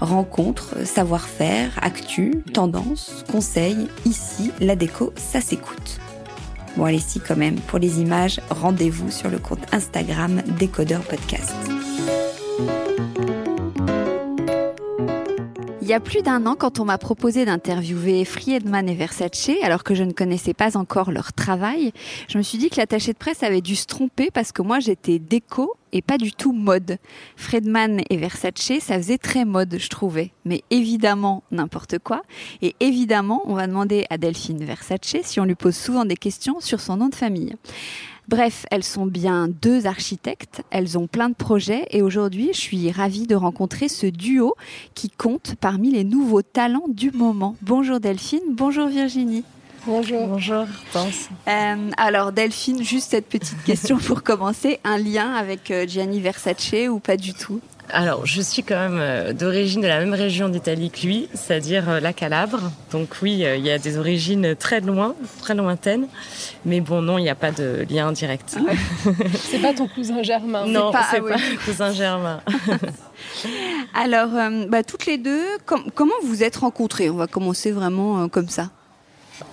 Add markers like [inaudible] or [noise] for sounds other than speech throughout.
Rencontres, savoir-faire, actu, tendances, conseils, ici, la déco, ça s'écoute. Bon allez si quand même, pour les images, rendez-vous sur le compte Instagram Décodeur Podcast. Il y a plus d'un an, quand on m'a proposé d'interviewer Friedman et Versace, alors que je ne connaissais pas encore leur travail, je me suis dit que l'attaché de presse avait dû se tromper parce que moi j'étais déco et pas du tout mode. Friedman et Versace, ça faisait très mode, je trouvais. Mais évidemment, n'importe quoi. Et évidemment, on va demander à Delphine Versace si on lui pose souvent des questions sur son nom de famille. Bref, elles sont bien deux architectes, elles ont plein de projets et aujourd'hui je suis ravie de rencontrer ce duo qui compte parmi les nouveaux talents du moment. Bonjour Delphine, bonjour Virginie. Bonjour. Bonjour, euh, alors Delphine, juste cette petite question pour commencer, un lien avec euh, Gianni Versace ou pas du tout? Alors, je suis quand même euh, d'origine de la même région d'Italie que lui, c'est-à-dire euh, la Calabre. Donc oui, euh, il y a des origines très loin, très lointaines. Mais bon, non, il n'y a pas de lien direct. Ah [laughs] c'est pas ton cousin germain. Non, c'est pas, ah mon cousin germain. [laughs] Alors, bah, toutes les deux, comment vous vous êtes rencontrées? On va commencer vraiment comme ça.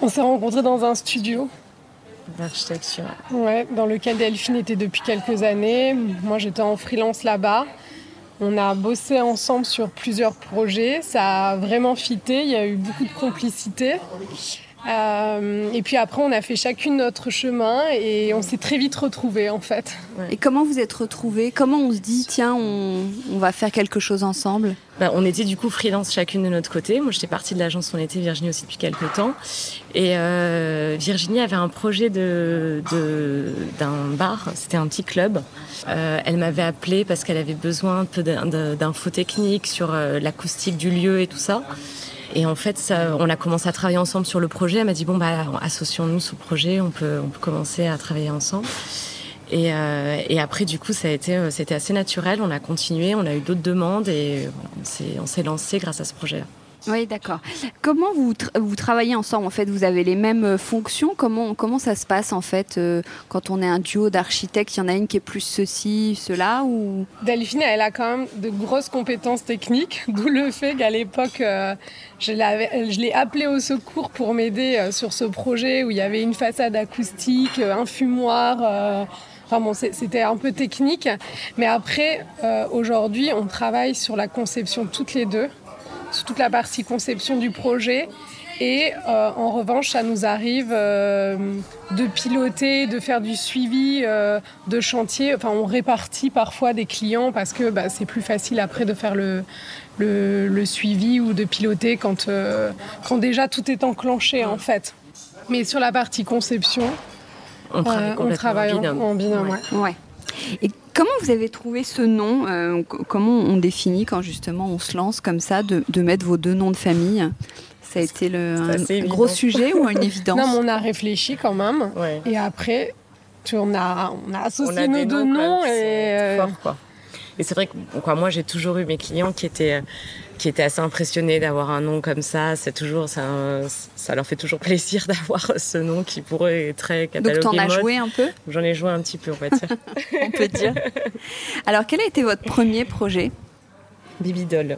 On s'est rencontrés dans un studio d'architecture. Ouais, dans lequel Delphine était depuis quelques années. Moi, j'étais en freelance là-bas. On a bossé ensemble sur plusieurs projets, ça a vraiment fité, il y a eu beaucoup de complicité. Euh, et puis après, on a fait chacune notre chemin et on s'est très vite retrouvés en fait. Et comment vous êtes retrouvés? Comment on se dit, tiens, on, va faire quelque chose ensemble? Bah, On était du coup freelance chacune de notre côté. Moi, j'étais partie de l'agence où on était, Virginie aussi depuis quelques temps. Et euh, Virginie avait un projet d'un de, d'un bar, c'était un petit club. Euh, elle m'avait appelé parce qu'elle avait besoin un peu d'infos techniques sur l'acoustique du lieu et tout ça. Et en fait, on a commencé à travailler ensemble sur le projet. Elle m'a dit bon bah associons-nous ce projet, on peut, on peut commencer à travailler ensemble. Et, euh, et, après, du coup, ça a été, euh, c'était assez naturel. On a continué, on a eu d'autres demandes et on s'est lancé grâce à ce projet-là. Oui, d'accord. Comment vous, vous travaillez ensemble En fait, vous avez les mêmes euh, fonctions? Comment, comment ça se passe en fait euh, quand on est un duo d'architectes? Il y en a une qui est plus ceci, cela ou? Delphine, elle a quand même de grosses compétences techniques, [laughs] d'où le fait qu'à l'époque, euh, je l'ai appelée au secours pour m'aider sur ce projet où il y avait une façade acoustique, un fumoir. Enfin bon, c'était un peu technique. Mais après, aujourd'hui, on travaille sur la conception toutes les deux sur toute la partie conception du projet. Et euh, en revanche, ça nous arrive euh, de piloter, de faire du suivi euh, de chantier. Enfin, on répartit parfois des clients parce que bah, c'est plus facile après de faire le, le, suivi ou de piloter quand, quand déjà tout est enclenché en fait. Mais sur la partie conception, On travaille, on travaille en binôme. En, binôme ouais. ouais. Et comment vous avez trouvé ce nom Comment on définit quand justement on se lance comme ça de, de mettre vos deux noms de famille? Ça a été le, un, gros sujet ou une [laughs] évidence? Non, mais on a réfléchi quand même. Et après, tu, on, a, on a associé nos deux noms. et, fort, quoi. Et c'est vrai que quoi, moi, j'ai toujours eu mes clients qui étaient qui étaient assez impressionnés d'avoir un nom comme ça. C'est toujours ça, ça leur fait toujours plaisir [laughs] d'avoir ce nom qui pourrait être très catalogué. Donc t'en as joué un peu? J'en ai joué un petit peu, on va dire. [laughs] on peut dire. Alors quel a été votre premier projet? Bibidol.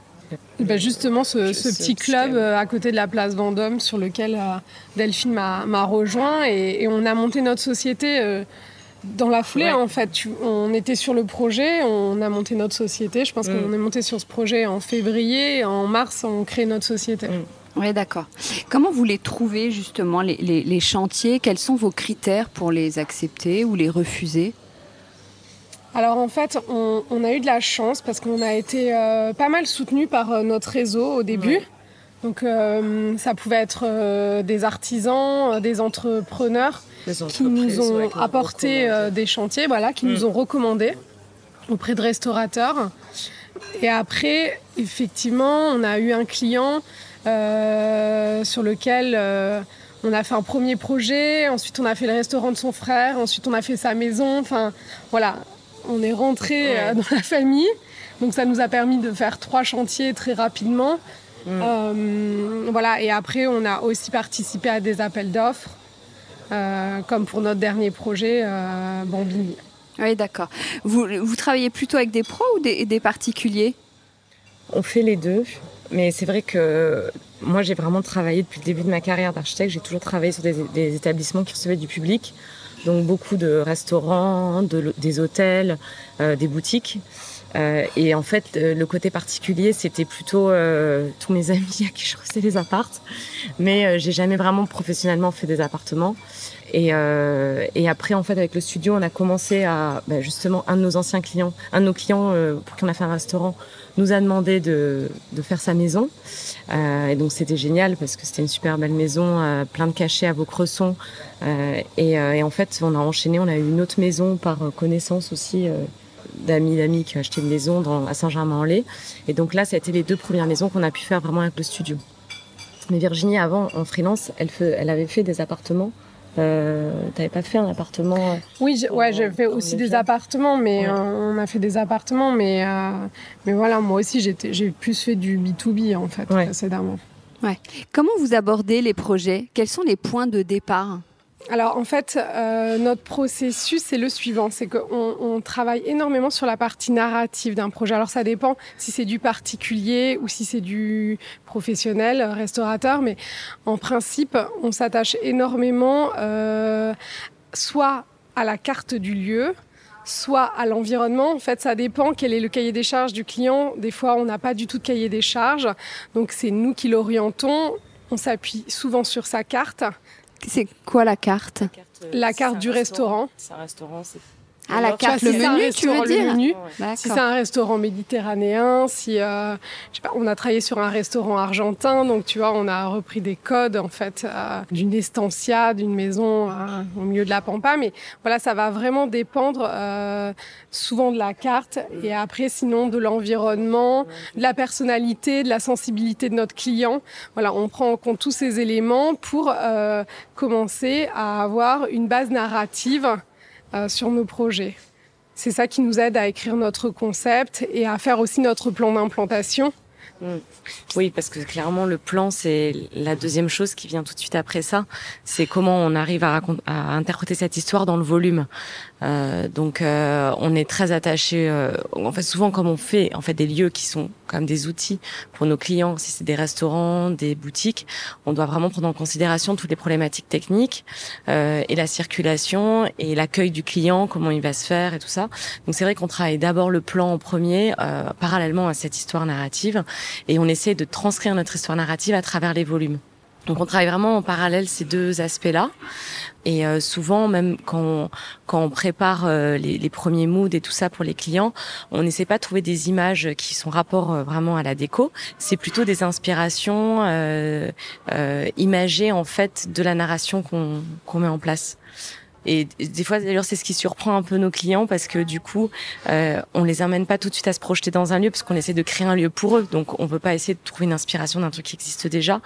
Ben justement, ce, petit club euh, à côté de la place Vendôme sur lequel euh, Delphine m'a rejoint et, on a monté notre société euh, dans la foulée. En fait, on était sur le projet, on a monté notre société. Je pense mm. qu'on est monté sur ce projet en février. En mars, on crée notre société. Mm. Oui, d'accord. Comment vous les trouvez justement, les, les chantiers? Quels sont vos critères pour les accepter ou les refuser? Alors en fait, on, a eu de la chance parce qu'on a été euh, pas mal soutenu par euh, notre réseau au début. Donc euh, ça pouvait être des artisans, des entrepreneurs qui nous ont apporté des chantiers, voilà, qui nous mm. ont recommandés auprès de restaurateurs. Et après, effectivement, on a eu un client sur lequel on a fait un premier projet, ensuite on a fait le restaurant de son frère, ensuite on a fait sa maison. Enfin, voilà, on est rentré euh, dans la famille. Donc ça nous a permis de faire trois chantiers très rapidement. Mm. Euh, voilà, et après, on a aussi participé à des appels d'offres, euh, comme pour notre dernier projet, Bambini. Oui, d'accord. Vous, travaillez plutôt avec des pros ou des, particuliers? On fait les deux, mais c'est vrai que moi, j'ai vraiment travaillé depuis le début de ma carrière d'architecte. J'ai toujours travaillé sur des établissements qui recevaient du public. Donc beaucoup de restaurants, des hôtels, euh, des boutiques. Euh, et en fait, le côté particulier, c'était plutôt euh, tous mes [laughs] amis à qui je faisais des appartes. Mais j'ai jamais vraiment professionnellement fait des appartements. Et, et, après, en fait, avec le studio, on a commencé à bah, justement un de nos anciens clients, un de nos clients pour qui on a fait un restaurant, nous a demandé de, de faire sa maison. Euh, et donc c'était génial parce que c'était une super belle maison, euh, plein de cachets à. Euh, et, euh, et, en fait, on a enchaîné, on a eu une autre maison par connaissance aussi d'amis d'amis qui ont acheté une maison dans, à Saint-Germain-en-Laye. Et donc là, ça a été les deux premières maisons qu'on a pu faire vraiment avec le studio. Mais Virginie, avant, en freelance, elle, fait, elle avait fait des appartements euh, T'avais pas fait un appartement euh, Oui, ouais, j'ai fait aussi des appartements, mais euh, on a fait des appartements, mais euh, mais voilà, moi aussi j'ai plus fait du B 2 B en fait précédemment. Ouais. Comment vous abordez les projets? Quels sont les points de départ? Alors en fait, euh, notre processus c'est le suivant, c'est qu'on on travaille énormément sur la partie narrative d'un projet. Alors ça dépend si c'est du particulier ou si c'est du professionnel, restaurateur, mais en principe, on s'attache énormément euh, soit à la carte du lieu, soit à l'environnement. En fait, ça dépend quel est le cahier des charges du client. Des fois, on n'a pas du tout de cahier des charges, donc c'est nous qui l'orientons. On s'appuie souvent sur sa carte. C'est quoi la carte La carte du restaurant. C'est un restaurant, c'est ah, la carte, le menu, tu veux dire menu, Si c'est un restaurant méditerranéen, si euh, je sais pas, on a travaillé sur un restaurant argentin, donc tu vois, on a repris des codes en fait euh, d'une estancia, d'une maison euh, au milieu de la pampa, mais voilà, ça va vraiment dépendre euh, souvent de la carte et après sinon de l'environnement, de la personnalité, de la sensibilité de notre client. Voilà, on prend en compte tous ces éléments pour euh, commencer à avoir une base narrative sur nos projets. C'est ça qui nous aide à écrire notre concept et à faire aussi notre plan d'implantation. Mm. Oui, parce que clairement, le plan, c'est la deuxième chose qui vient tout de suite après ça. C'est comment on arrive à, à interpréter cette histoire dans le volume. Euh, donc, euh, on est très attaché. Euh, en fait, souvent, comme on fait en fait des lieux qui sont comme des outils pour nos clients, si c'est des restaurants, des boutiques, on doit vraiment prendre en considération toutes les problématiques techniques euh, et la circulation et l'accueil du client, comment il va se faire et tout ça. Donc, c'est vrai qu'on travaille d'abord le plan en premier, euh, parallèlement à cette histoire narrative, et on essaie de transcrire notre histoire narrative à travers les volumes. Donc on travaille vraiment en parallèle ces deux aspects-là. Et euh, souvent, même quand on, quand on prépare euh, les, les, premiers moods et tout ça pour les clients, on n'essaie pas de trouver des images qui sont rapport euh, vraiment à la déco. C'est plutôt des inspirations imagées en fait de la narration qu'on qu'on met en place. Et des fois, d'ailleurs, c'est ce qui surprend un peu nos clients parce que du coup, euh, on les amène pas tout de suite à se projeter dans un lieu parce qu'on essaie de créer un lieu pour eux. Donc, on veut pas essayer de trouver une inspiration d'un truc qui existe déjà,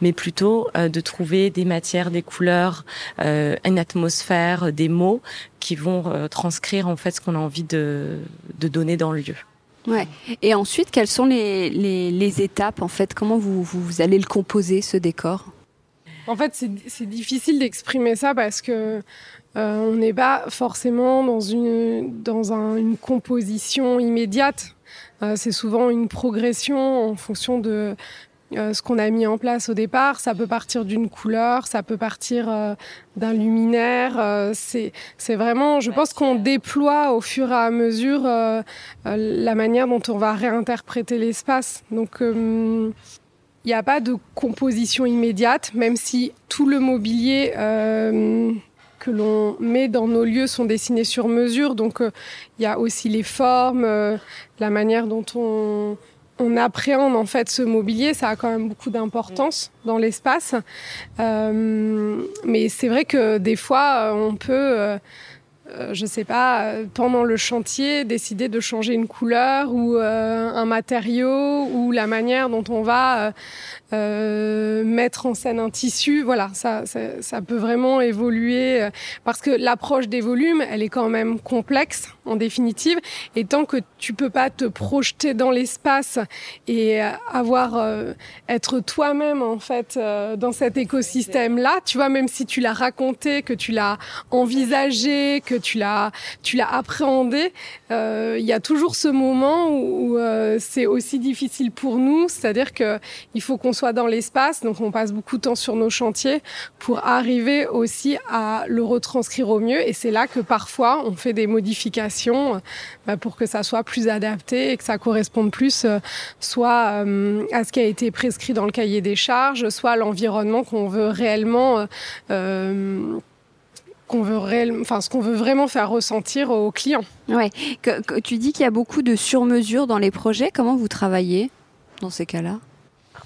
mais plutôt euh, de trouver des matières, des couleurs, euh, une atmosphère, des mots qui vont euh, transcrire en fait ce qu'on a envie de, de donner dans le lieu. Ouais. Et ensuite, quelles sont les, les, les étapes en fait? Comment vous, vous allez le composer ce décor? En fait, c'est difficile d'exprimer ça parce que euh, on n'est pas forcément dans une dans un, une composition immédiate. Euh, c'est souvent une progression en fonction de euh, ce qu'on a mis en place au départ. Ça peut partir d'une couleur, ça peut partir euh, d'un luminaire. Euh, c'est c'est vraiment, je pense qu'on déploie au fur et à mesure euh, euh, la manière dont on va réinterpréter l'espace. Donc il n'y a pas de composition immédiate, même si tout le mobilier euh, que l'on met dans nos lieux sont dessinés sur mesure. Donc il euh, y a aussi les formes, euh, la manière dont on, on appréhende en fait ce mobilier, ça a quand même beaucoup d'importance dans l'espace. Euh, mais c'est vrai que des fois, on peut, euh, je sais pas, pendant le chantier, décider de changer une couleur ou euh, un matériau ou la manière dont on va euh, mettre en scène un tissu. Voilà, ça, ça, ça peut vraiment évoluer parce que l'approche des volumes, elle est quand même complexe en définitive. Et tant que tu peux pas te projeter dans l'espace et avoir euh, être toi-même en fait euh, dans cet écosystème-là, tu vois, même si tu l'as raconté, que tu l'as envisagé, que tu l'as tu l'as appréhendé, euh, il y a toujours ce moment où, où euh, c'est aussi difficile pour nous, c'est-à-dire que il faut qu'on soit dans l'espace, donc on passe beaucoup de temps sur nos chantiers pour arriver aussi à le retranscrire au mieux. Et c'est là que parfois on fait des modifications bah, pour que ça soit plus adapté et que ça corresponde plus euh, soit euh, à ce qui a été prescrit dans le cahier des charges, soit à l'environnement qu'on veut réellement euh, qu'on veut enfin ce qu'on veut vraiment faire ressentir aux clients. Ouais. Tu dis qu'il y a beaucoup de sur-mesure dans les projets. Comment vous travaillez dans ces cas-là?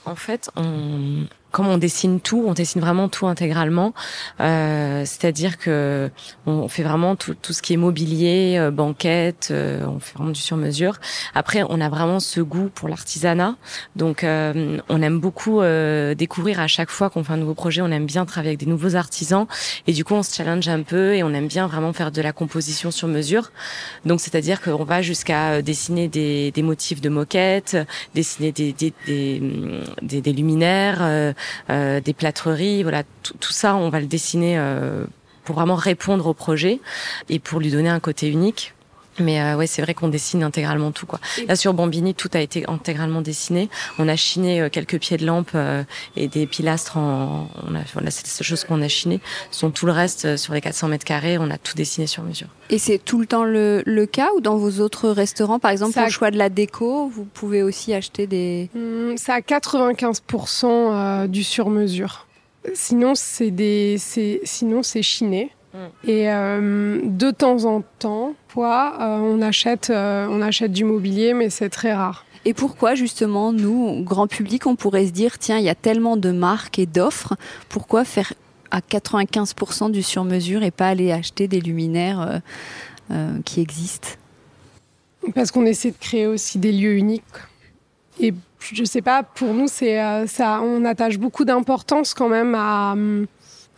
En fait, on, comme on dessine tout, on dessine vraiment tout intégralement. Euh, C'est-à-dire que on fait vraiment tout, tout ce qui est mobilier, euh, banquette, euh, on fait vraiment du sur-mesure. Après, on a vraiment ce goût pour l'artisanat, donc euh, on aime beaucoup euh, découvrir à chaque fois qu'on fait un nouveau projet. On aime bien travailler avec des nouveaux artisans et du coup, on se challenge un peu et on aime bien vraiment faire de la composition sur mesure. Donc, c'est-à-dire qu'on va jusqu'à dessiner des, des motifs de moquette, dessiner des, des, des, des, des luminaires. Euh, des plâtreries, voilà, tout, tout, ça, on va le dessiner euh, pour vraiment répondre au projet et pour lui donner un côté unique. Mais euh, ouais, c'est vrai qu'on dessine intégralement tout quoi. Là sur Bambini, tout a été intégralement dessiné. On a chiné euh, quelques pieds de lampe euh, et des pilastres. En, on a, voilà, c'est ces choses qu'on a chiné. Sont tout le reste euh, sur les 400 mètres carrés, on a tout dessiné sur mesure. Et c'est tout le temps le, le, cas ou dans vos autres restaurants, par exemple, Ça pour le choix de la déco, vous pouvez aussi acheter des. Mmh, c'est à 95% du sur mesure. Sinon, c'est des, c'est, sinon c'est chiné. Et euh, de temps en temps, quoi, euh, on achète, euh, on achète du mobilier, mais c'est très rare. Et pourquoi justement, nous, grand public, on pourrait se dire, tiens, il y a tellement de marques et d'offres, pourquoi faire à 95% du sur-mesure et pas aller acheter des luminaires qui existent? Parce qu'on essaie de créer aussi des lieux uniques. Et je sais pas, pour nous, c'est ça, on attache beaucoup d'importance quand même à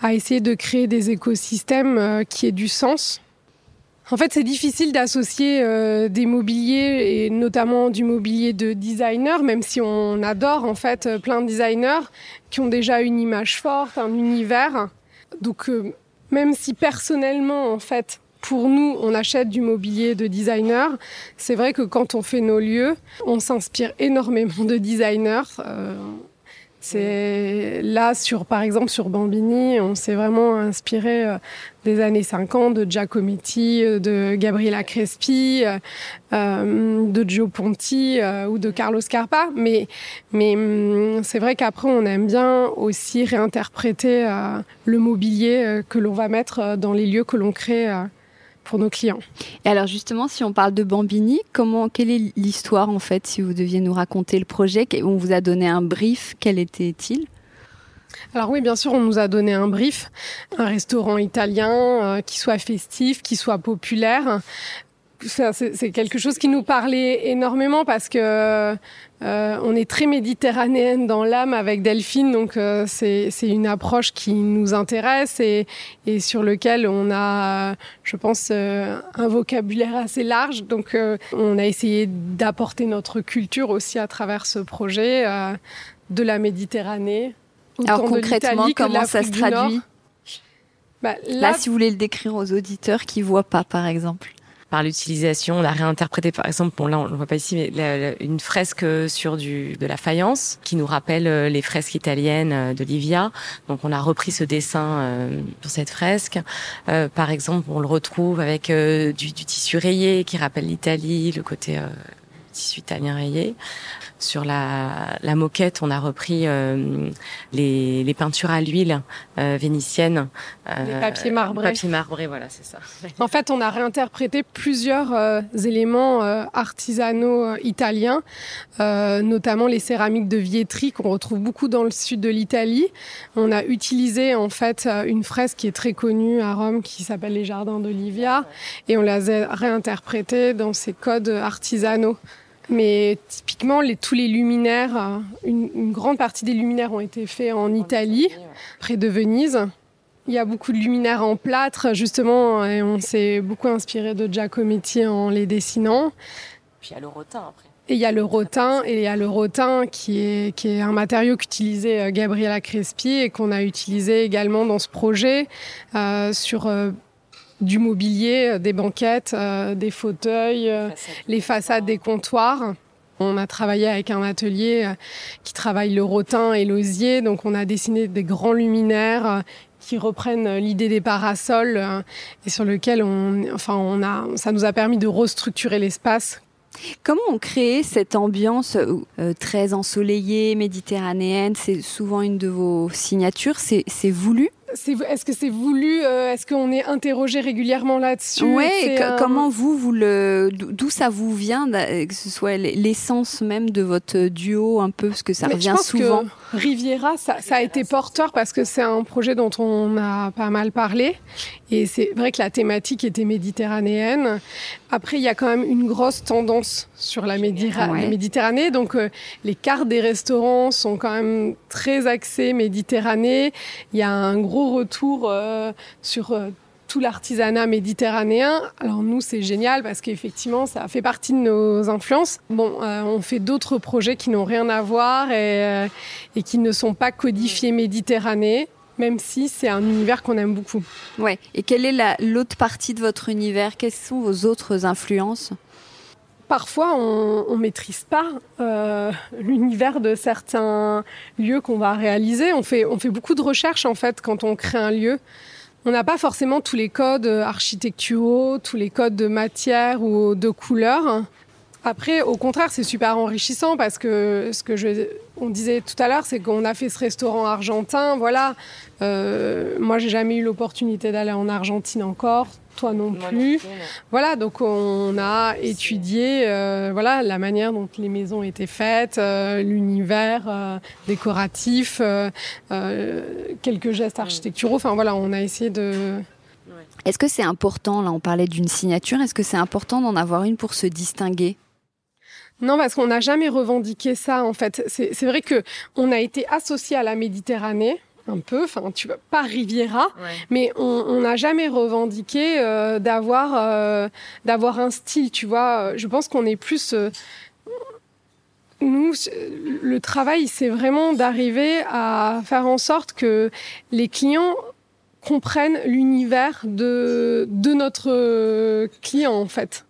à essayer de créer des écosystèmes euh, qui aient du sens. En fait, c'est difficile d'associer euh, des mobiliers et notamment du mobilier de designer, même si on adore en fait euh, plein de designers qui ont déjà une image forte, un univers. Donc, euh, même si personnellement, en fait, pour nous, on achète du mobilier de designer, c'est vrai que quand on fait nos lieux, on s'inspire énormément de designers. C'est là sur par exemple sur Bambini, on s'est vraiment inspiré euh, des années 50 de Giacometti, euh, de Gabriela Crespi, euh, de Gio Ponti ou de Carlos Carpa. Mais mais hum, c'est vrai qu'après on aime bien aussi réinterpréter le mobilier que l'on va mettre dans les lieux que l'on crée. Pour nos clients. Et alors justement, si on parle de Bambini, comment, quelle est l'histoire en fait, si vous deviez nous raconter le projet? On vous a donné un brief, quel était-il? Alors oui, bien sûr, on nous a donné un brief, un restaurant italien euh, qui soit festif, qui soit populaire. C'est quelque chose qui nous parlait énormément parce que euh, on est très méditerranéenne dans l'âme avec Delphine, donc euh, c'est une approche qui nous intéresse et, et, sur lequel on a, je pense, un vocabulaire assez large. Donc on a essayé d'apporter notre culture aussi à travers ce projet de la Méditerranée alors concrètement, comment ça se traduit? Bah, là... si vous voulez le décrire aux auditeurs qui voient pas, par exemple par l'utilisation, on a réinterprété par exemple, bon là on le voit pas ici, mais une fresque sur du de la faïence qui nous rappelle euh, les fresques italiennes euh, de Livia. Donc on a repris ce dessin euh, pour cette fresque. par exemple, on le retrouve avec du, du, tissu rayé qui rappelle l'Italie, le côté tissu italien rayé. Sur la, la moquette, on a repris euh, les, les, peintures à l'huile euh, vénitiennes. Euh, les papiers marbrés. Papiers marbrés, voilà, c'est ça. [laughs] En fait, on a réinterprété plusieurs euh, éléments artisanaux italiens, notamment les céramiques de Vietri qu'on retrouve beaucoup dans le sud de l'Italie. On a utilisé en fait une fresque qui est très connue à Rome qui s'appelle les Jardins d'Olivia et on l'a réinterprétée dans ces codes artisanaux. Mais typiquement, les, tous les luminaires, euh, une, une, grande partie des luminaires ont été faits en Italie, près de Venise. Il y a beaucoup de luminaires en plâtre, justement, et on s'est beaucoup inspiré de Giacometti en les dessinant. Puis il y a le rotin après. Et il y a le rotin, et il y a le rotin qui est, qui est un matériau qu'utilisait euh, Gabriela Crespi et qu'on a utilisé également dans ce projet euh, sur euh, du mobilier, euh, des banquettes, euh, des fauteuils, euh, les façades des comptoirs. On a travaillé avec un atelier qui travaille le rotin et l'osier, donc on a dessiné des grands luminaires qui reprennent l'idée des parasols et sur lequel on, enfin, on a, ça nous a permis de restructurer l'espace Comment on crée cette ambiance très ensoleillée, méditerranéenne? C'est souvent une de vos signatures. C'est voulu? Est-ce que c'est voulu euh, Est-ce qu'on est interrogé régulièrement là-dessus? Oui, comment vous, vous le, d'où ça vous vient, que ce soit l'essence même de votre duo un peu, parce que ça revient souvent? Riviera, ça, ça, a été porteur parce que c'est un projet dont on a pas mal parlé, et c'est vrai que la thématique était méditerranéenne. Après, il y a quand même une grosse tendance sur la, Méditerranée, donc euh, les cartes des restaurants sont quand même très axées Méditerranée. Il y a un gros retour euh, sur euh, tout l'artisanat méditerranéen. Alors nous, c'est génial parce qu'effectivement, ça fait partie de nos influences. Bon, euh, on fait d'autres projets qui n'ont rien à voir et, et, qui ne sont pas codifiés méditerranéens, même si c'est un univers qu'on aime beaucoup. Ouais. Et quelle est l'autre partie de votre univers? Quelles sont vos autres influences? Parfois, on ne maîtrise pas euh, l'univers de certains lieux qu'on va réaliser. On fait, on fait beaucoup de recherches, en fait, quand on crée un lieu. On n'a pas forcément tous les codes architecturaux, tous les codes de matière ou de couleur. Après, au contraire, c'est super enrichissant parce que ce que je, on disait tout à l'heure, c'est qu'on a fait ce restaurant argentin. Voilà, euh, moi, j'ai jamais eu l'opportunité d'aller en Argentine encore toi non plus. Voilà, donc on a étudié euh, voilà la manière dont les maisons étaient faites, euh, l'univers euh, décoratif, quelques gestes architecturaux. Enfin voilà, on a essayé de. Est-ce que c'est important là On parlait d'une signature. Est-ce que c'est important d'en avoir une pour se distinguer? Non, parce qu'on n'a jamais revendiqué ça en fait. C'est vrai que on a été associé à la Méditerranée un peu, enfin tu vois, pas Riviera, mais on n'a jamais revendiqué euh, d'avoir euh, d'avoir un style, tu vois. Je pense qu'on est plus euh, nous, le travail, c'est vraiment d'arriver à faire en sorte que les clients comprennent l'univers de, de notre client, en fait.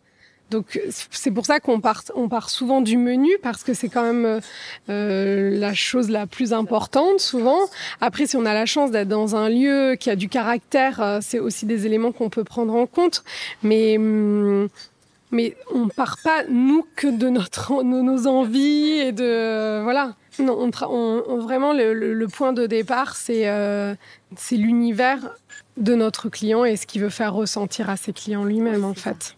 Donc c'est pour ça qu'on part, on part souvent du menu parce que c'est quand même euh, la chose la plus importante souvent. Après, si on a la chance d'être dans un lieu qui a du caractère, euh, c'est aussi des éléments qu'on peut prendre en compte. Mais hum, mais on part pas nous que de notre de nos envies et de voilà. Non, on, on, vraiment le, le, point de départ, c'est euh, c'est l'univers de notre client et ce qu'il veut faire ressentir à ses clients lui-même en fait.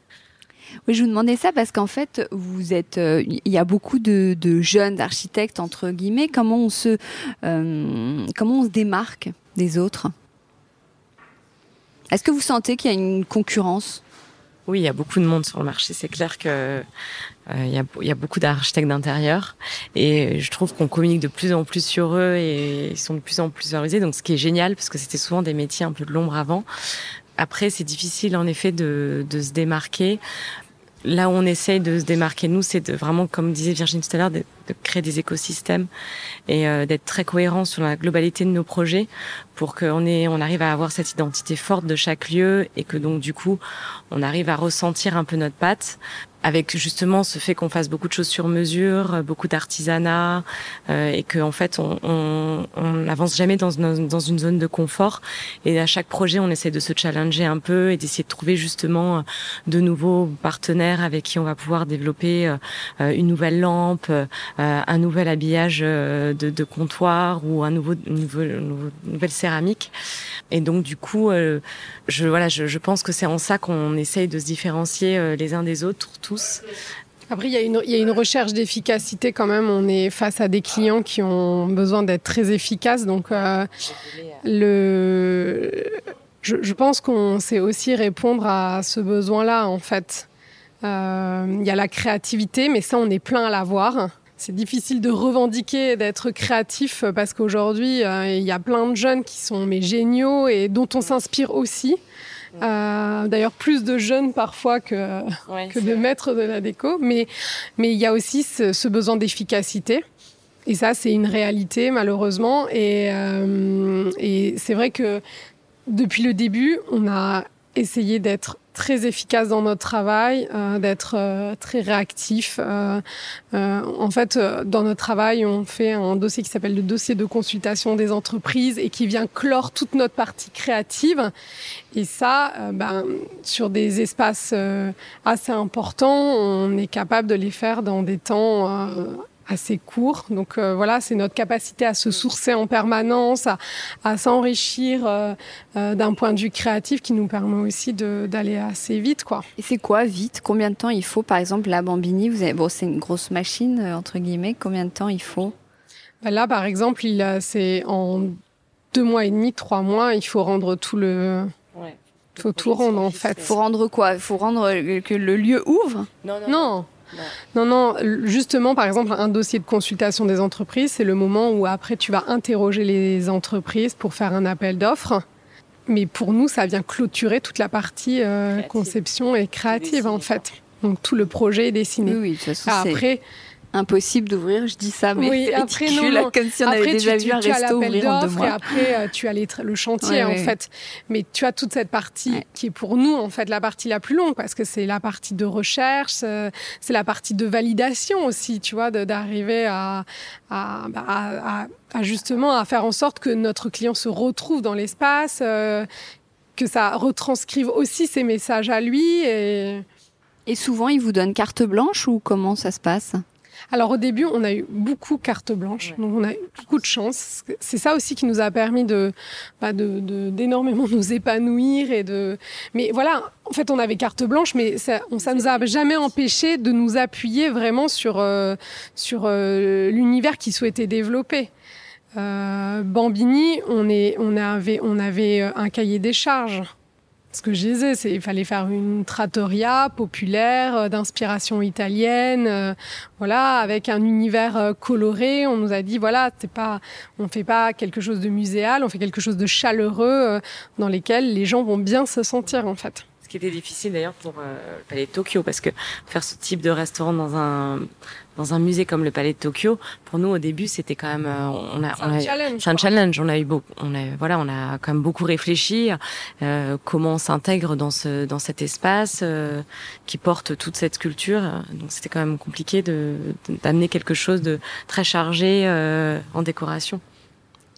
Oui, je vous demandais ça parce qu'en fait, vous êtes, euh, il y a beaucoup de, jeunes architectes entre guillemets. Comment on se, euh, comment on se démarque des autres? Est-ce que vous sentez qu'il y a une concurrence? Oui, il y a beaucoup de monde sur le marché. C'est clair que euh, y a, y a, beaucoup d'architectes d'intérieur et je trouve qu'on communique de plus en plus sur eux et ils sont de plus en plus valorisés. Donc, ce qui est génial parce que c'était souvent des métiers un peu de l'ombre avant. Après, c'est difficile en effet de, se démarquer. Là où on essaye de se démarquer, nous, c'est vraiment, comme disait Virginie tout à l'heure, de, créer des écosystèmes et euh, d'être très cohérent sur la globalité de nos projets pour qu'on ait, on arrive à avoir cette identité forte de chaque lieu et que donc du coup, on arrive à ressentir un peu notre patte, avec justement ce fait qu'on fasse beaucoup de choses sur mesure, beaucoup d'artisanat, euh, et qu'en en fait on n'avance jamais dans, dans, une zone de confort. Et à chaque projet, on essaie de se challenger un peu et d'essayer de trouver justement euh, de nouveaux partenaires avec qui on va pouvoir développer euh, une nouvelle lampe, euh, un nouvel habillage de, de, comptoir ou un nouveau, une nouvelle, céramique. Et donc du coup, je voilà, je, pense que c'est en ça qu'on essaye de se différencier les uns des autres après, il y, a une, il y a une recherche d'efficacité quand même. On est face à des clients qui ont besoin d'être très efficaces. Donc, euh, le, je, pense qu'on sait aussi répondre à ce besoin-là, en fait. Euh, il y a la créativité, mais ça, on est plein à l'avoir. C'est difficile de revendiquer d'être créatif parce qu'aujourd'hui, euh, il y a plein de jeunes qui sont mais géniaux et dont on s'inspire aussi. Euh, D'ailleurs, plus de jeunes parfois que, que de maîtres de la déco. Mais mais il y a aussi ce, ce besoin d'efficacité. Et ça, c'est une réalité, malheureusement. Et, euh, et c'est vrai que depuis le début, on a essayé d'être très efficace dans notre travail, euh, d'être euh, très réactif. Euh, euh en fait, euh, dans notre travail, on fait un dossier qui s'appelle le dossier de consultation des entreprises et qui vient clore toute notre partie créative. Et ça, ben, sur des espaces assez importants, on est capable de les faire dans des temps assez court. Donc euh, voilà, c'est notre capacité à se sourcer en permanence, à, à s'enrichir euh, euh, d'un point de vue créatif qui nous permet aussi d'aller assez vite. Quoi. Et c'est quoi vite? Combien de temps il faut? Par exemple, la Bambini, vous avez, bon, c'est une grosse machine, entre guillemets. Combien de temps il faut? Ben Là, par exemple, c'est en deux mois et demi, trois mois, il faut rendre tout le... Ouais. faut tout rendre en fait. Faut rendre quoi? Faut rendre que le lieu ouvre? Non, non. non. Non, non, justement, par exemple, un dossier de consultation des entreprises, c'est le moment où après tu vas interroger les entreprises pour faire un appel d'offres. Mais pour nous, ça vient clôturer toute la partie euh, conception et créative, en fait. Donc tout le projet est dessiné. Oui, oui de toute façon, après, impossible d'ouvrir. Je dis ça, mais oui, après, non, comme si on après, avait déjà tu, vu un resto ouvrir en deux mois. Et après, euh, tu as les, le chantier, ouais, en ouais. fait. Mais tu as toute cette partie ouais. qui est pour nous, en fait, la partie la plus longue, parce que c'est la partie de recherche, euh, c'est la partie de validation aussi, tu vois, d'arriver à, à, bah, à, à, justement à faire en sorte que notre client se retrouve dans l'espace, euh, que ça retranscrive aussi ses messages à lui. Et, et souvent, il vous donne carte blanche ou comment ça se passe? Alors au début, on a eu beaucoup carte blanche, ouais. donc on a eu beaucoup de chance. C'est ça aussi qui nous a permis de, bah de, d'énormément nous épanouir et de. Mais voilà, en fait, on avait carte blanche, mais ça, on, ça nous a jamais empêché de nous appuyer vraiment sur euh, sur euh, l'univers qui souhaitait développer. Euh, Bambini, on est, on avait, on avait un cahier des charges ce que je disais, c'est il fallait faire une trattoria populaire euh, d'inspiration italienne, euh, voilà, avec un univers euh, coloré. On nous a dit voilà, c'est pas, on fait pas quelque chose de muséal, on fait quelque chose de chaleureux dans lesquels les gens vont bien se sentir en fait. Ce qui était difficile d'ailleurs pour euh, le Palais de Tokyo, parce que faire ce type de restaurant dans un dans un musée comme le Palais de Tokyo, pour nous au début c'était quand même euh, on a, c'est un, challenge, un challenge. On a eu beaucoup, on a voilà, on a quand même beaucoup réfléchi euh, comment on s'intègre dans ce dans cet espace euh, qui porte toute cette culture. Donc c'était quand même compliqué de d'amener quelque chose de très chargé euh, en décoration.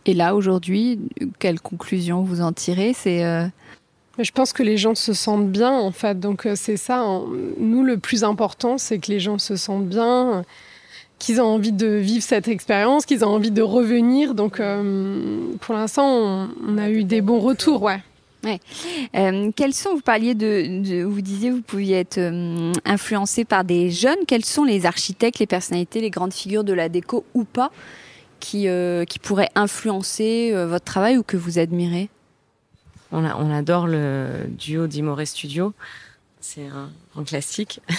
Et là aujourd'hui, quelle conclusion vous en tirez? C'est euh je pense que les gens se sentent bien, en fait. Donc, euh, c'est ça. Nous, le plus important, c'est que les gens se sentent bien, qu'ils ont envie de vivre cette expérience, qu'ils ont envie de revenir. Donc, euh, pour l'instant, on, a eu des bons retours, ouais. Ouais. Euh, quels sont, vous parliez de, vous disiez, vous pouviez être influencé par des jeunes. Quels sont les architectes, les personnalités, les grandes figures de la déco ou pas qui, qui pourraient influencer votre travail ou que vous admirez? On, on, adore le duo d'Imore Studio. C'est un, un classique. [laughs]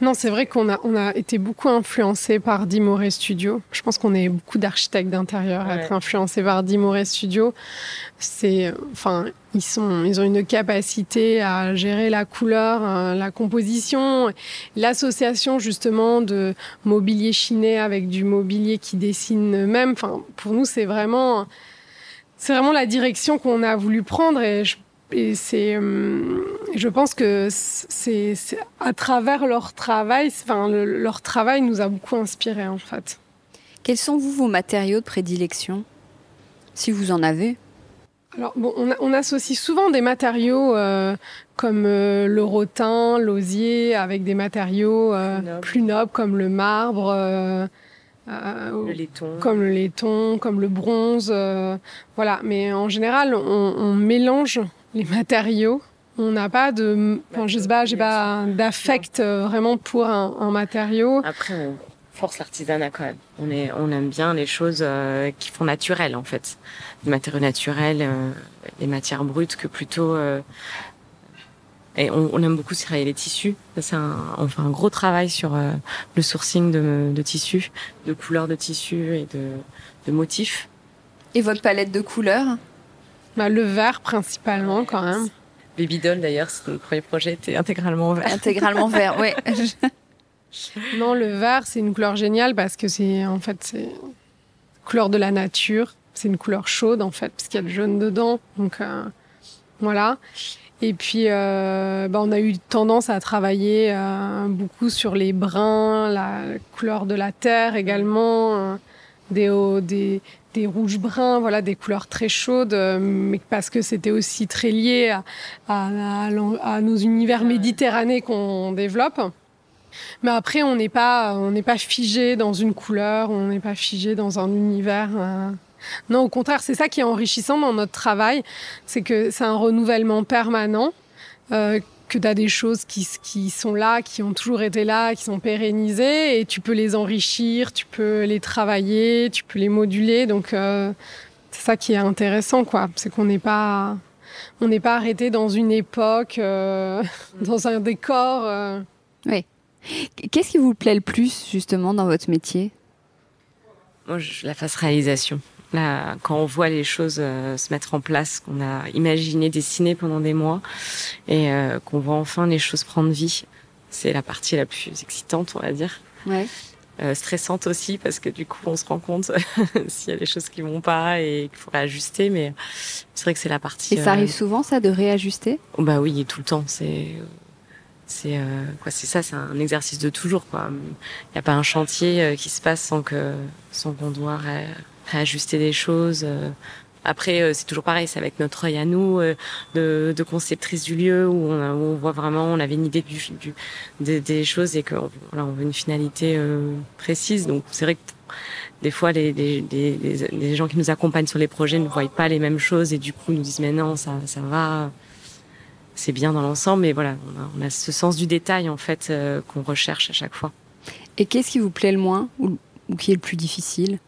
Non, c'est vrai qu'on a, on a été beaucoup influencé par Dimore Studio. Je pense qu'on est beaucoup d'architectes d'intérieur à être influencés par Dimore Studio. C'est, enfin, ils sont, ils ont une capacité à gérer la couleur, euh, la composition, l'association justement de mobilier chiné avec du mobilier qui dessine même. Enfin, pour nous, c'est vraiment, c'est vraiment la direction qu'on a voulu prendre et je et c'est, euh, je pense que c'est à travers leur travail, enfin leur travail nous a beaucoup inspiré en fait. Quels sont vous vos matériaux de prédilection, si vous en avez? Alors bon, on, associe souvent des matériaux euh, comme euh, le rotin, l'osier, avec des matériaux plus, nobles. comme le marbre. Le laiton. comme le laiton, comme le bronze, voilà. Mais en général, on, on mélange les matériaux. On n'a pas de, enfin, je sais pas, j'ai pas d'affect euh, vraiment pour un, matériau. Après, on force l'artisanat quand même. On est, on aime bien les choses euh, qui font naturel en fait, les matériaux naturels, euh, les matières brutes que plutôt. Et on, aime beaucoup travailler les tissus. C'est un, on fait un gros travail sur le sourcing de, de tissus, de couleurs de tissus et de, de motifs. Et votre palette de couleurs? Bah, le vert principalement quand même. Baby Doll d'ailleurs, le premier projet était intégralement vert. Intégralement vert, oui. [laughs] non, le vert c'est une couleur géniale parce que c'est en fait c'est couleur de la nature. C'est une couleur chaude en fait puisqu'il y a le jaune dedans. Donc euh, voilà. Et puis, euh, bah, on a eu tendance à travailler euh, beaucoup sur les bruns, la couleur de la terre également, des, des, des rouges bruns, voilà, des couleurs très chaudes, euh, mais parce que c'était aussi très lié à, nos univers méditerranéens qu'on développe. Mais après, on n'est pas, on n'est pas figé dans une couleur, on n'est pas figé dans un univers. Non, au contraire, c'est ça qui est enrichissant dans notre travail, c'est que c'est un renouvellement permanent. Euh, que tu as des choses qui, qui sont là, qui ont toujours été là, qui sont pérennisées, et tu peux les enrichir, tu peux les travailler, tu peux les moduler. Donc, euh, c'est ça qui est intéressant, quoi. C'est qu'on n'est pas, on n'est pas arrêté dans une époque, euh, [laughs] dans un décor. Euh. Oui. Qu'est-ce qui vous plaît le plus, justement, dans votre métier? Moi, je, la phase réalisation. Là, quand on voit les choses euh, se mettre en place, qu'on a imaginé, dessiné pendant des mois, et euh, qu'on voit enfin les choses prendre vie, c'est la partie la plus excitante, on va dire. Ouais. Euh, stressante aussi parce que du coup on se rend compte [laughs] s'il y a des choses qui vont pas et qu'il faudrait ajuster mais c'est vrai que c'est la partie et ça arrive souvent ça de réajuster? Oh, bah oui tout le temps c'est c'est quoi c'est ça c'est un exercice de toujours quoi il n'y a pas un chantier qui se passe sans que sans qu'on doit réajuster des choses. Euh. Après, euh, c'est toujours pareil, c'est avec notre œil à nous, euh, de, de, conceptrice du lieu, où on, on, voit vraiment, on avait une idée du, du des, des, choses et voilà, on veut une finalité précise. Donc c'est vrai que des fois, les, les, les, les, gens qui nous accompagnent sur les projets ne voient pas les mêmes choses et du coup nous disent mais non, ça, ça va, c'est bien dans l'ensemble. Mais voilà, on a, on a, ce sens du détail en fait qu'on recherche à chaque fois. Et qu'est-ce qui vous plaît le moins ou, ou qui est le plus difficile?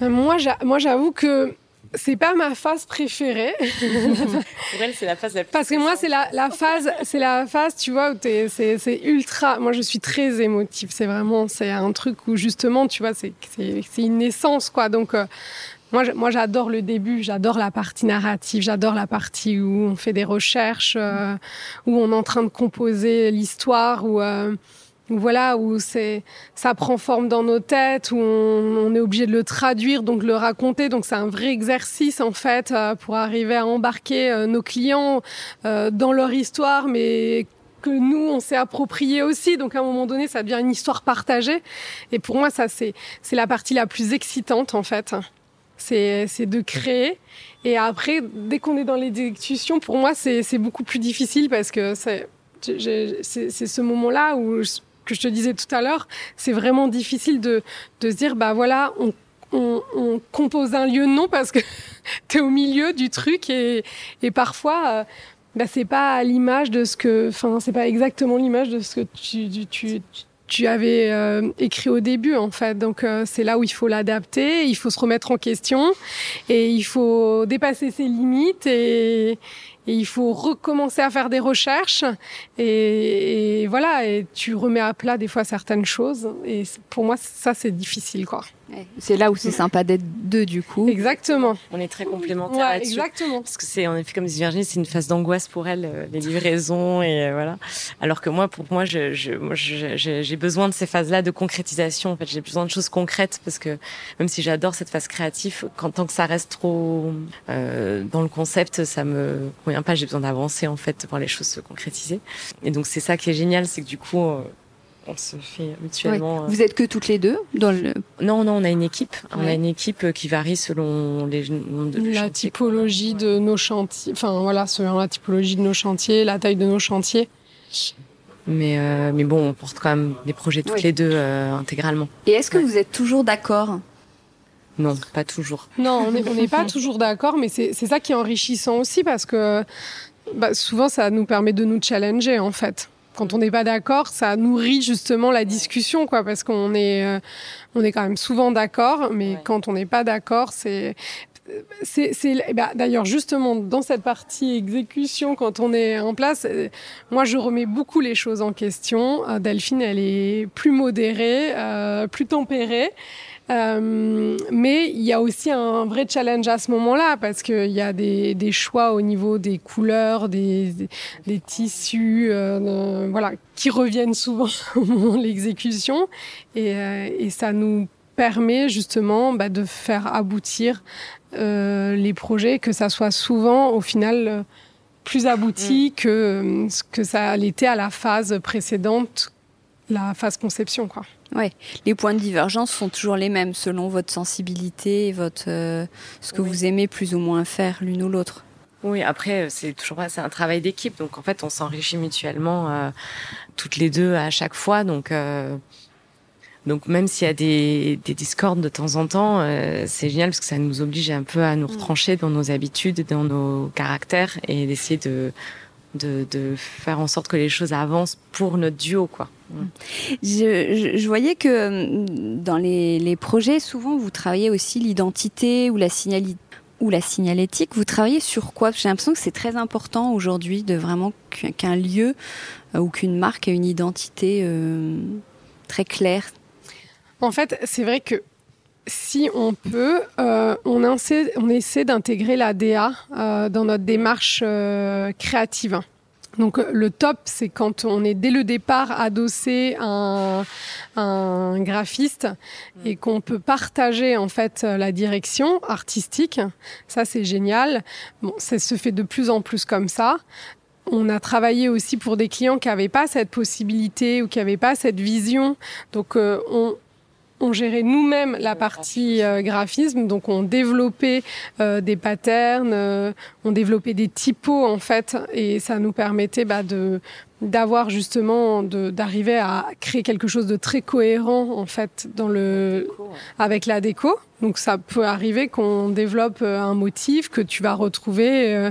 Moi, j'avoue que c'est pas ma phase préférée. [laughs] Pour elle, c'est la phase la plus Parce que moi, c'est la, la, phase, c'est la phase, tu vois, où c'est ultra. Moi, je suis très émotive. C'est vraiment, c'est un truc où justement, tu vois, c'est une naissance, quoi. Donc, euh, moi, moi, j'adore le début, j'adore la partie narrative, j'adore la partie où on fait des recherches, euh, où on est en train de composer l'histoire, où euh, voilà où c'est ça prend forme dans nos têtes où on, est obligé de le traduire donc le raconter. Donc c'est un vrai exercice en fait euh, pour arriver à embarquer euh, nos clients euh, dans leur histoire mais que nous on s'est approprié aussi. Donc à un moment donné ça devient une histoire partagée. Et pour moi ça c'est c'est la partie la plus excitante en fait. C'est c'est de créer. Et après dès qu'on est dans les discussions pour moi c'est c'est beaucoup plus difficile parce que c'est c'est ce moment-là où que je te disais tout à l'heure, c'est vraiment difficile de, de se dire, bah voilà, on, on, compose un lieu non parce que [laughs] tu es au milieu du truc et, et parfois euh, bah, c'est pas l'image de ce que enfin c'est pas exactement l'image de ce que tu, tu, tu, tu avais euh, écrit au début en fait. Donc euh, c'est là où il faut l'adapter il faut se remettre en question et il faut dépasser ses limites et, et il faut recommencer à faire des recherches et, et, voilà et tu remets à plat des fois certaines choses et pour moi ça c'est difficile quoi. C'est là où c'est sympa d'être deux du coup. Exactement. On est très complémentaires ouais, là-dessus. Exactement. Parce que c'est en effet comme dit Virginie, c'est une phase d'angoisse pour elle euh, les livraisons et euh, voilà. Alors que moi pour moi je j'ai besoin de ces phases-là de concrétisation en fait, j'ai besoin de choses concrètes parce que même si j'adore cette phase créative quand tant que ça reste trop euh, dans le concept, ça me convient pas, j'ai besoin d'avancer en fait pour les choses se concrétiser. Et donc c'est ça qui est génial, c'est que du coup euh, on se fait mutuellement. Ouais. Vous êtes que toutes les deux dans le. Non, non, on a une équipe. On a une équipe euh, qui varie selon les de la typologie de nos chantiers. Enfin voilà, selon la typologie de nos chantiers, la taille de nos chantiers. Mais euh, mais bon, on porte quand même des projets toutes oui. les deux euh, intégralement. Et est-ce que ouais. vous êtes toujours d'accord? Non, pas toujours. Non, on n'est pas toujours d'accord, mais c'est ça qui est enrichissant aussi parce que bah, souvent ça nous permet de nous challenger en fait quand on n'est pas d'accord, ça nourrit justement la discussion, quoi, parce qu'on est, euh, on est quand même souvent d'accord, mais ouais. quand on n'est pas d'accord, c'est c'est bah, d'ailleurs justement dans cette partie exécution quand on est en place euh, moi je remets beaucoup les choses en question euh, Delphine elle est plus modérée euh, plus tempérée mais il y a aussi un vrai challenge à ce moment-là parce qu'il y a des, des, choix au niveau des couleurs, des, des, des tissus, euh, voilà, qui reviennent souvent [laughs] au moment de l'exécution et, euh, et, ça nous permet justement bah, de faire aboutir euh, les projets, que ça soit souvent au final plus abouti mmh. que ce que ça l'était à la phase précédente, la phase conception, quoi. Ouais, les points de divergence sont toujours les mêmes selon votre sensibilité, votre euh, ce que oui. vous aimez plus ou moins faire l'une ou l'autre. Oui, après c'est toujours c'est un travail d'équipe, donc en fait on s'enrichit mutuellement euh, toutes les deux à chaque fois, donc euh, donc même s'il y a des, des discordes de temps en temps, euh, c'est génial parce que ça nous oblige un peu à nous retrancher dans nos habitudes, dans nos caractères et d'essayer de de, de faire en sorte que les choses avancent pour notre duo, quoi. Je, je, voyais que dans les, projets, souvent vous travaillez aussi l'identité ou la signalétique. Vous travaillez sur quoi? J'ai l'impression que c'est très important aujourd'hui de vraiment qu'un lieu euh, ou qu'une marque ait une identité euh, très claire. En fait, c'est vrai que si on peut, euh, on, essaie, d'intégrer la DA euh, dans notre démarche euh, créative. Donc le top, c'est quand on est dès le départ adossé à un, un graphiste et qu'on peut partager en fait la direction artistique. Ça, c'est génial. Bon, ça se fait de plus en plus comme ça. On a travaillé aussi pour des clients qui n'avaient pas cette possibilité ou qui n'avaient pas cette vision. Donc euh, on, on gérait nous-mêmes la partie euh, graphisme, donc on développait euh, des patterns, euh, on développait des typos en fait, et ça nous permettait bah, de d'avoir justement d'arriver à créer quelque chose de très cohérent en fait dans le avec la déco. Donc ça peut arriver qu'on développe euh, un motif que tu vas retrouver euh,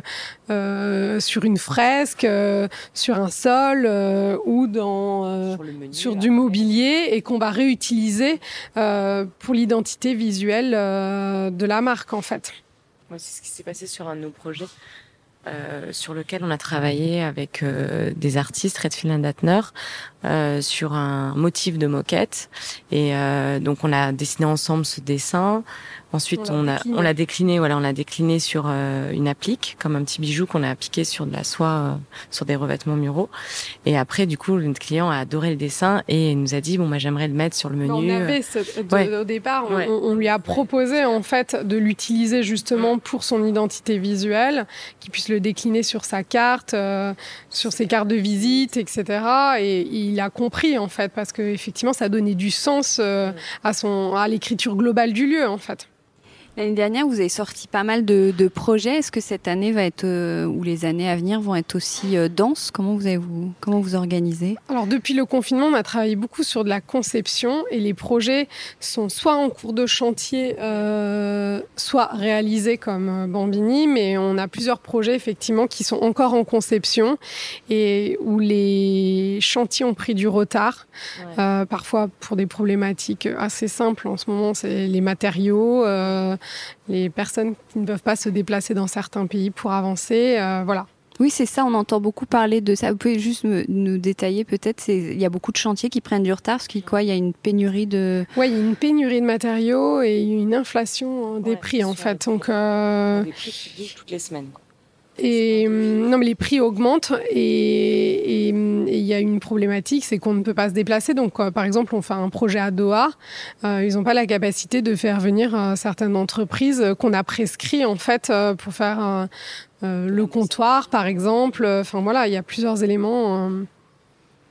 euh, sur une fresque euh, sur un sol euh, ou dans euh, sur, menu, sur du mobilier et qu'on va réutiliser pour l'identité visuelle de la marque en fait. Moi c'est ce qui s'est passé sur un de nos projets sur lequel on a travaillé avec euh, des artistes, Redfield Datner, euh, sur un motif de moquette. Et euh, donc on a dessiné ensemble ce dessin. Ensuite, on, a, on l'a décliné, voilà, on l'a décliné sur euh, une applique, comme un petit bijou qu'on a appliqué sur de la soie, euh, sur des revêtements muraux. Et après, du coup, notre client a adoré le dessin et nous a dit, bon, moi, j'aimerais le mettre sur le menu. On avait ce, de, ouais. au départ, ouais. on, lui a proposé en fait de l'utiliser justement pour son identité visuelle, qu'il puisse le décliner sur sa carte, euh, sur ses cartes de visite, etc. Et il a compris en fait parce que effectivement, ça donnait du sens euh, à son à l'écriture globale du lieu en fait. L'année dernière, vous avez sorti pas mal de, projets. Est-ce que cette année va être, euh, ou les années à venir vont être aussi euh, denses? Comment vous avez vous, comment vous organisez? Alors depuis le confinement, on a travaillé beaucoup sur de la conception et les projets sont soit en cours de chantier, euh, soit réalisés comme Bambini, mais on a plusieurs projets effectivement qui sont encore en conception et où les chantiers ont pris du retard, parfois pour des problématiques assez simples. En ce moment, c'est les matériaux les personnes qui ne peuvent pas se déplacer dans certains pays pour avancer. Euh, voilà. Oui, c'est ça, on entend beaucoup parler de ça. Vous pouvez juste nous détailler peut-être Il y a beaucoup de chantiers qui prennent du retard, parce qu'il quoi Il y a une pénurie de... Oui, il y a une pénurie de matériaux et une inflation des prix en fait. Donc, euh... Les prix toutes les semaines. Et hum, non, mais les prix augmentent et hum, il y a une problématique, c'est qu'on ne peut pas se déplacer. Donc, par exemple, on fait un projet à Doha, euh, ils n'ont pas la capacité de faire venir euh, certaines entreprises qu'on a prescrit en fait euh, pour faire le comptoir, par exemple. Enfin voilà, il y a plusieurs éléments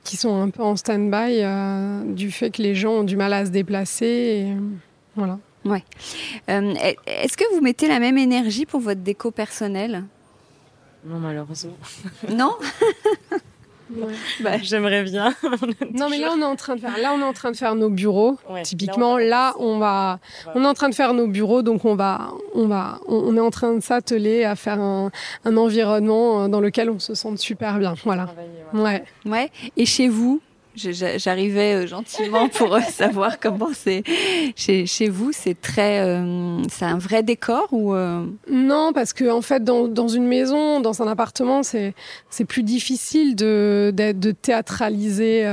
qui sont un peu en stand-by du fait que les gens ont du mal à se déplacer. Et, voilà. Ouais. Est-ce que vous mettez la même énergie pour votre déco personnelle? Non, malheureusement. Non [laughs] bah, J'aimerais bien. non, mais là on est en train de faire. Là, on est en train de faire nos bureaux. Typiquement, là, on va. On est en train de faire nos bureaux, donc on va. On va. On est en train de s'atteler à faire un, un, environnement euh, dans lequel on se sente super bien. Voilà. Ouais. Ouais. Et chez vous, J'arrivais euh, gentiment pour euh, [laughs] savoir comment c'est chez, chez, vous. C'est très, euh, c'est un vrai décor ou Non, parce que en fait, dans, dans une maison, dans un appartement, c'est c'est plus difficile de de théâtraliser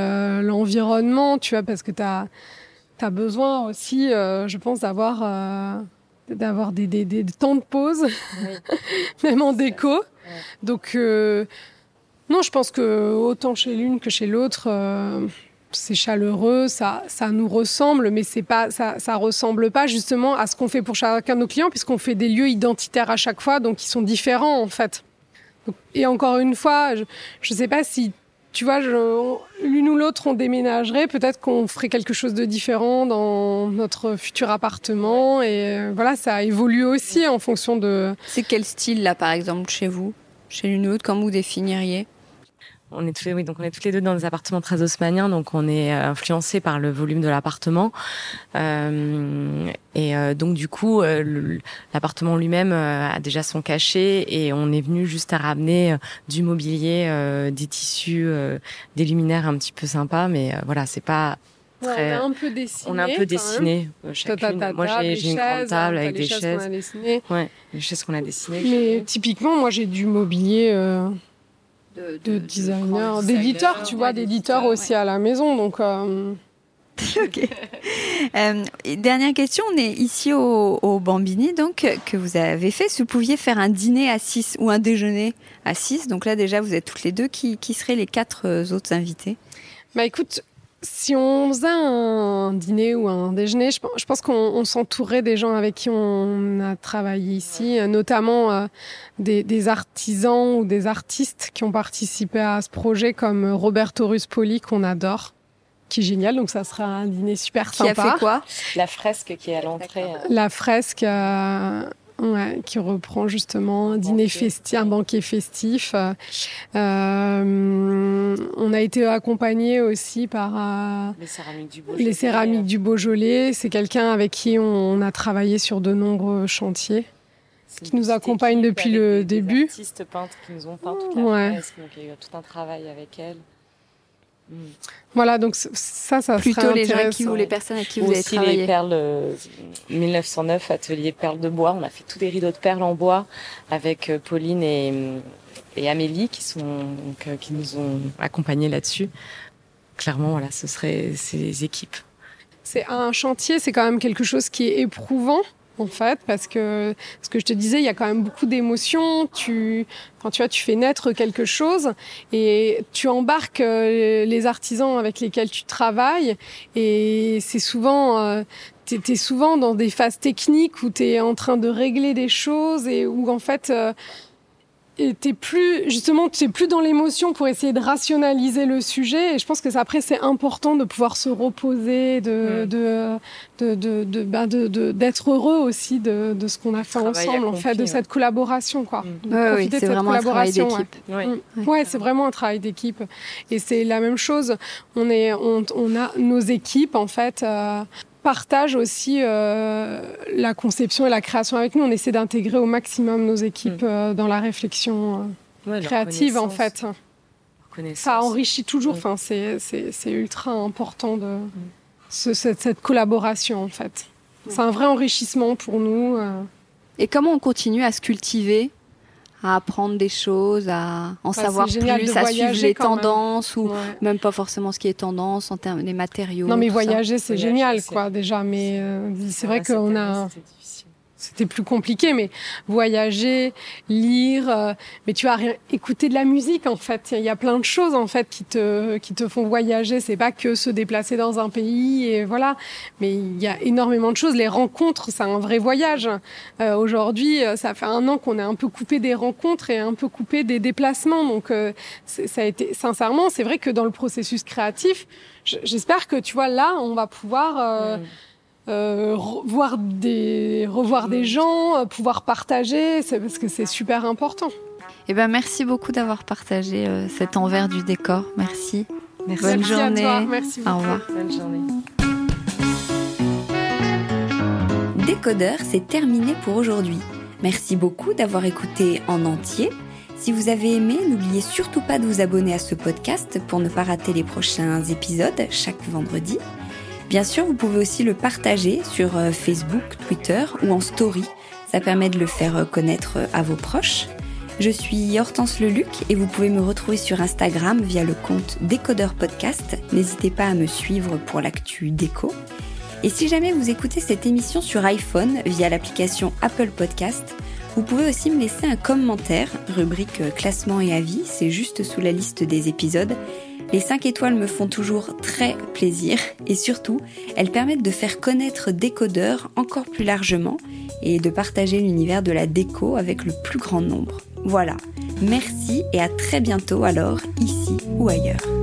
l'environnement, tu vois, parce que tu as besoin aussi, je pense, d'avoir d'avoir des, des, des, temps de pause, [laughs] même en déco. Donc non, je pense que autant chez l'une que chez l'autre, euh, c'est chaleureux, ça, ça nous ressemble, mais c'est pas, ça, ça ressemble pas justement à ce qu'on fait pour chacun de nos clients, puisqu'on fait des lieux identitaires à chaque fois, donc ils sont différents en fait. Et encore une fois, je ne sais pas si, tu vois, l'une ou l'autre on déménagerait, peut-être qu'on ferait quelque chose de différent dans notre futur appartement, et euh, voilà, ça évolue aussi en fonction de. C'est quel style là, par exemple, chez vous, chez l'une ou l'autre, comment vous définiriez? On est tous les, oui, donc on est toutes les deux dans des appartements très haussmanniens, donc on est euh, influencé par le volume de l'appartement. Euh, et euh, donc du coup, l'appartement lui-même a déjà son cachet et on est venu juste à ramener du mobilier, des tissus, des luminaires un petit peu sympas, mais voilà, c'est pas Très... on a un peu dessiné. On a un peu dessiné. moi, j'ai une grande table avec des chaises. Ouais, les chaises qu'on a dessinées. Mais typiquement, moi, j'ai du mobilier de, de, designers, d'éditeurs, tu vois, d'éditeurs aussi à la maison. Donc, euh... [laughs] ok. Euh, dernière question, on est ici au, au, Bambini, donc que vous avez fait. Si vous pouviez faire un dîner à 6 ou un déjeuner à 6, donc là déjà vous êtes toutes les deux, qui, qui seraient les quatre euh, autres invités? Bah écoute, si on faisait un dîner ou un déjeuner, je, pense qu'on s'entourait des gens avec qui on a travaillé ici, notamment euh, des, artisans ou des artistes qui ont participé à ce projet, comme Roberto Ruspoli, qu'on adore, qui est génial. Donc ça sera un dîner super sympa. Qui a fait quoi? La fresque qui est à l'entrée. Euh. La fresque. Euh, Ouais, qui reprend justement un dîner festif, un banquet festif. Euh, on a été accompagné aussi par euh, les céramiques du Beaujolais. Les céramiques du Beaujolais. C'est quelqu'un avec qui on a travaillé sur de nombreux chantiers qui nous accompagne depuis le début. Des artistes peintres qui nous ont peint toute la ouais. fresque, donc il y a eu tout un travail avec elles. Voilà, donc ça, ça Plutôt les gens qui vous, les personnes avec qui vous avez travaillé. les perles 1909, euh, atelier perles de bois. On a fait tous les rideaux de perles en bois avec euh, Pauline et, et Amélie qui sont donc, euh, qui nous ont accompagnés là-dessus. Clairement, voilà, ce serait ces équipes. C'est un chantier, c'est quand même quelque chose qui est éprouvant en fait, parce que ce que je te disais, il y a quand même beaucoup d'émotions. Tu, enfin, tu vois, tu fais naître quelque chose et tu embarques euh, les artisans avec lesquels tu travailles. Et c'est souvent, euh, tu es, souvent dans des phases techniques où tu es en train de régler des choses et où en fait, euh, t'es plus justement tu es plus dans l'émotion pour essayer de rationaliser le sujet. Et je pense que après c'est important de pouvoir se reposer de de de de, de, ben d'être heureux aussi de, de ce qu'on a fait ensemble en fait de cette collaboration quoi. Mm. ouais, oui, c'est vraiment un travail d'équipe. ouais, mm. ouais. C'est vraiment un travail d'équipe. Et c'est la même chose. On est on, on a nos équipes en fait euh, partage aussi euh, la conception et la création avec nous. On essaie d'intégrer au maximum nos équipes mm. euh, dans la réflexion euh, créative, en fait. Ça enrichit toujours. Enfin, c'est ultra important de mm. cette, cette, collaboration, en fait. C'est un vrai enrichissement pour nous. Et comment on continue à se cultiver à apprendre des choses, à en savoir plus, à suivre les tendances ou même pas forcément ce qui est tendance en termes des matériaux. Non mais voyager c'est génial quoi déjà, mais euh, c'est vrai qu'on a c'était plus compliqué, mais voyager, lire, euh, mais tu as écouter de la musique en fait. Il y a plein de choses en fait qui te qui te font voyager. C'est pas que se déplacer dans un pays et voilà, mais il y a énormément de choses. Les rencontres, c'est un vrai voyage. Euh, Aujourd'hui, euh, ça fait un an qu'on est un peu coupé des rencontres et un peu coupé des déplacements. Donc euh, ça a été sincèrement, c'est vrai que dans le processus créatif, j'espère que tu vois là, on va pouvoir euh, voir des, revoir des gens, euh, pouvoir partager, c'est parce que c'est super important. Eh ben, merci beaucoup d'avoir partagé euh, cet envers du décor. Merci. merci. Bonne journée. Merci Au revoir. Bonne journée. Décodeur, c'est terminé pour aujourd'hui. Merci beaucoup d'avoir écouté en entier. Si vous avez aimé, n'oubliez surtout pas de vous abonner à ce podcast pour ne pas rater les prochains épisodes chaque vendredi. Bien sûr, vous pouvez aussi le partager sur euh, Facebook, Twitter ou en story. Ça permet de le faire euh, connaître euh, à vos proches. Je suis Hortense Leluc et vous pouvez me retrouver sur Instagram via le compte Décodeur Podcast. N'hésitez pas à me suivre pour l'actu déco. Et si jamais vous écoutez cette émission sur iPhone via l'application Apple Podcast, vous pouvez aussi me laisser un commentaire, rubrique classement et avis, c'est juste sous la liste des épisodes. Les 5 étoiles me font toujours très plaisir et surtout, elles permettent de faire connaître Décodeur encore plus largement et de partager l'univers de la déco avec le plus grand nombre. Voilà, merci et à très bientôt alors, ici ou ailleurs.